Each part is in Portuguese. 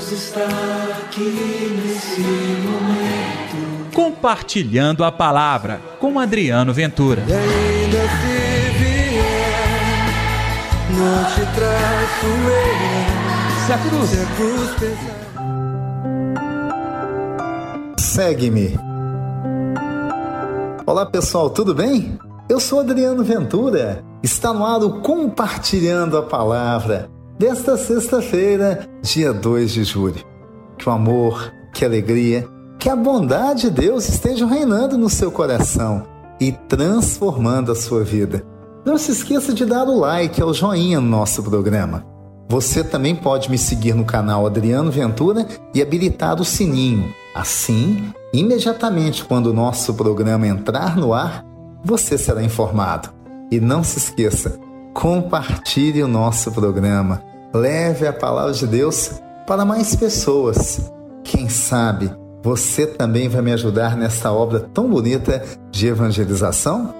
Deus está aqui nesse momento. Compartilhando a palavra com Adriano Ventura. E ainda se vier, não te traço eu. Se a cruz. Se a cruz pesar. Segue-me. Olá pessoal, tudo bem? Eu sou Adriano Ventura. Está no ar o Compartilhando a Palavra desta sexta-feira, dia 2 de julho. Que o amor, que a alegria, que a bondade de Deus estejam reinando no seu coração e transformando a sua vida. Não se esqueça de dar o like, o joinha no nosso programa. Você também pode me seguir no canal Adriano Ventura e habilitar o sininho. Assim, imediatamente quando o nosso programa entrar no ar, você será informado. E não se esqueça, compartilhe o nosso programa. Leve a palavra de Deus para mais pessoas. Quem sabe você também vai me ajudar nessa obra tão bonita de evangelização?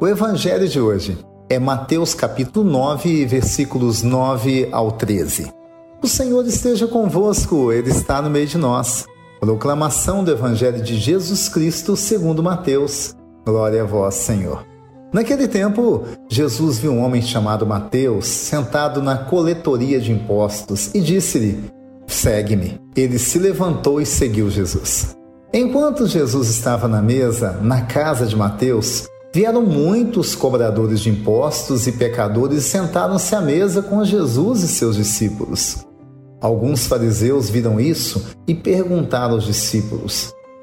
O evangelho de hoje é Mateus capítulo 9, versículos 9 ao 13. O Senhor esteja convosco, ele está no meio de nós. Proclamação do Evangelho de Jesus Cristo segundo Mateus. Glória a vós, Senhor. Naquele tempo, Jesus viu um homem chamado Mateus sentado na coletoria de impostos e disse-lhe: Segue-me. Ele se levantou e seguiu Jesus. Enquanto Jesus estava na mesa, na casa de Mateus, vieram muitos cobradores de impostos e pecadores e sentaram-se à mesa com Jesus e seus discípulos. Alguns fariseus viram isso e perguntaram aos discípulos: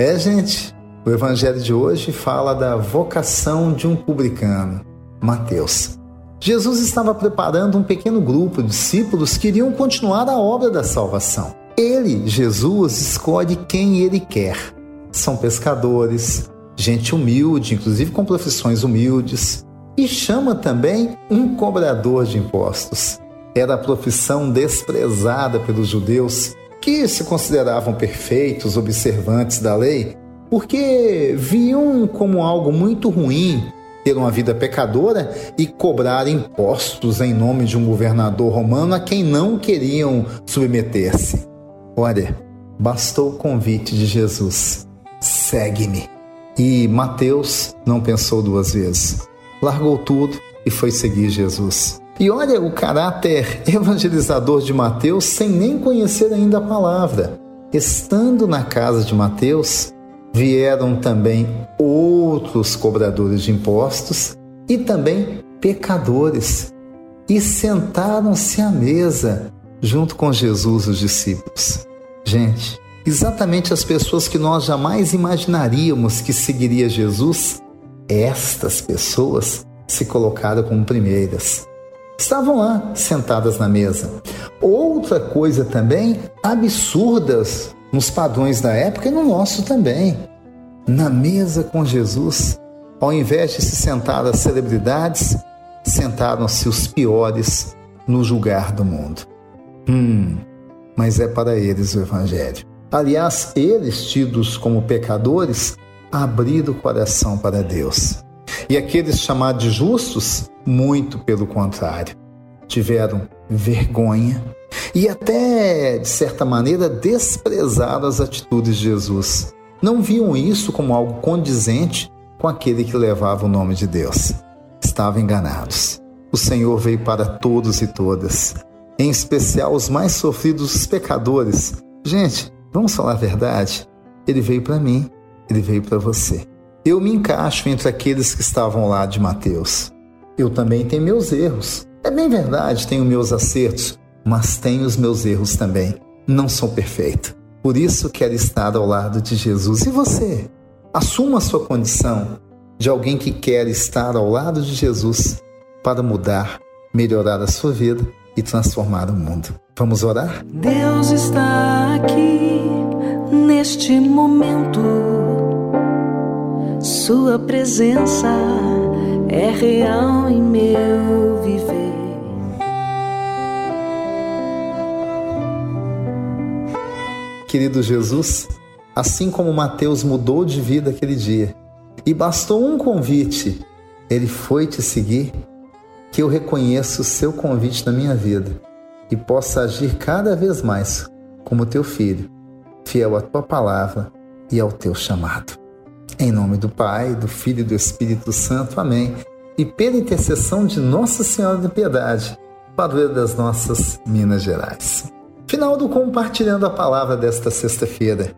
É, gente, o evangelho de hoje fala da vocação de um publicano, Mateus. Jesus estava preparando um pequeno grupo de discípulos que iriam continuar a obra da salvação. Ele, Jesus, escolhe quem ele quer. São pescadores, gente humilde, inclusive com profissões humildes, e chama também um cobrador de impostos era a profissão desprezada pelos judeus, que se consideravam perfeitos, observantes da lei, porque viam como algo muito ruim ter uma vida pecadora e cobrar impostos em nome de um governador romano a quem não queriam submeter-se. Olha, bastou o convite de Jesus: segue-me. E Mateus não pensou duas vezes. Largou tudo e foi seguir Jesus. E olha o caráter evangelizador de Mateus sem nem conhecer ainda a palavra. Estando na casa de Mateus, vieram também outros cobradores de impostos e também pecadores e sentaram-se à mesa junto com Jesus os discípulos. Gente, exatamente as pessoas que nós jamais imaginaríamos que seguiria Jesus, estas pessoas se colocaram como primeiras estavam lá sentadas na mesa. Outra coisa também absurdas nos padrões da época e no nosso também. Na mesa com Jesus, ao invés de se sentar as celebridades, sentaram-se os piores no julgar do mundo. Hum, mas é para eles o Evangelho. Aliás, eles, tidos como pecadores, abriram o coração para Deus. E aqueles chamados de justos, muito pelo contrário, tiveram vergonha e até, de certa maneira, desprezaram as atitudes de Jesus. Não viam isso como algo condizente com aquele que levava o nome de Deus. Estavam enganados. O Senhor veio para todos e todas, em especial os mais sofridos, os pecadores. Gente, vamos falar a verdade? Ele veio para mim, ele veio para você. Eu me encaixo entre aqueles que estavam lá de Mateus. Eu também tenho meus erros. É bem verdade, tenho meus acertos, mas tenho os meus erros também. Não sou perfeito. Por isso quero estar ao lado de Jesus. E você? Assuma a sua condição de alguém que quer estar ao lado de Jesus para mudar melhorar a sua vida e transformar o mundo. Vamos orar? Deus está aqui neste momento. Sua presença é real em meu viver. Querido Jesus, assim como Mateus mudou de vida aquele dia e bastou um convite, ele foi te seguir, que eu reconheça o seu convite na minha vida e possa agir cada vez mais como teu filho, fiel à tua palavra e ao teu chamado. Em nome do Pai, do Filho e do Espírito Santo. Amém. E pela intercessão de Nossa Senhora de Piedade, padroeira das nossas Minas Gerais. Final do compartilhando a palavra desta sexta-feira.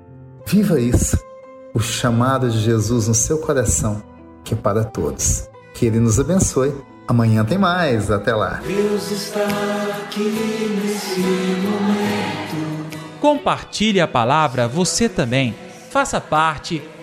Viva isso, o chamado de Jesus no seu coração, que é para todos. Que Ele nos abençoe. Amanhã tem mais. Até lá. Deus está aqui nesse momento. Compartilhe a palavra você também. Faça parte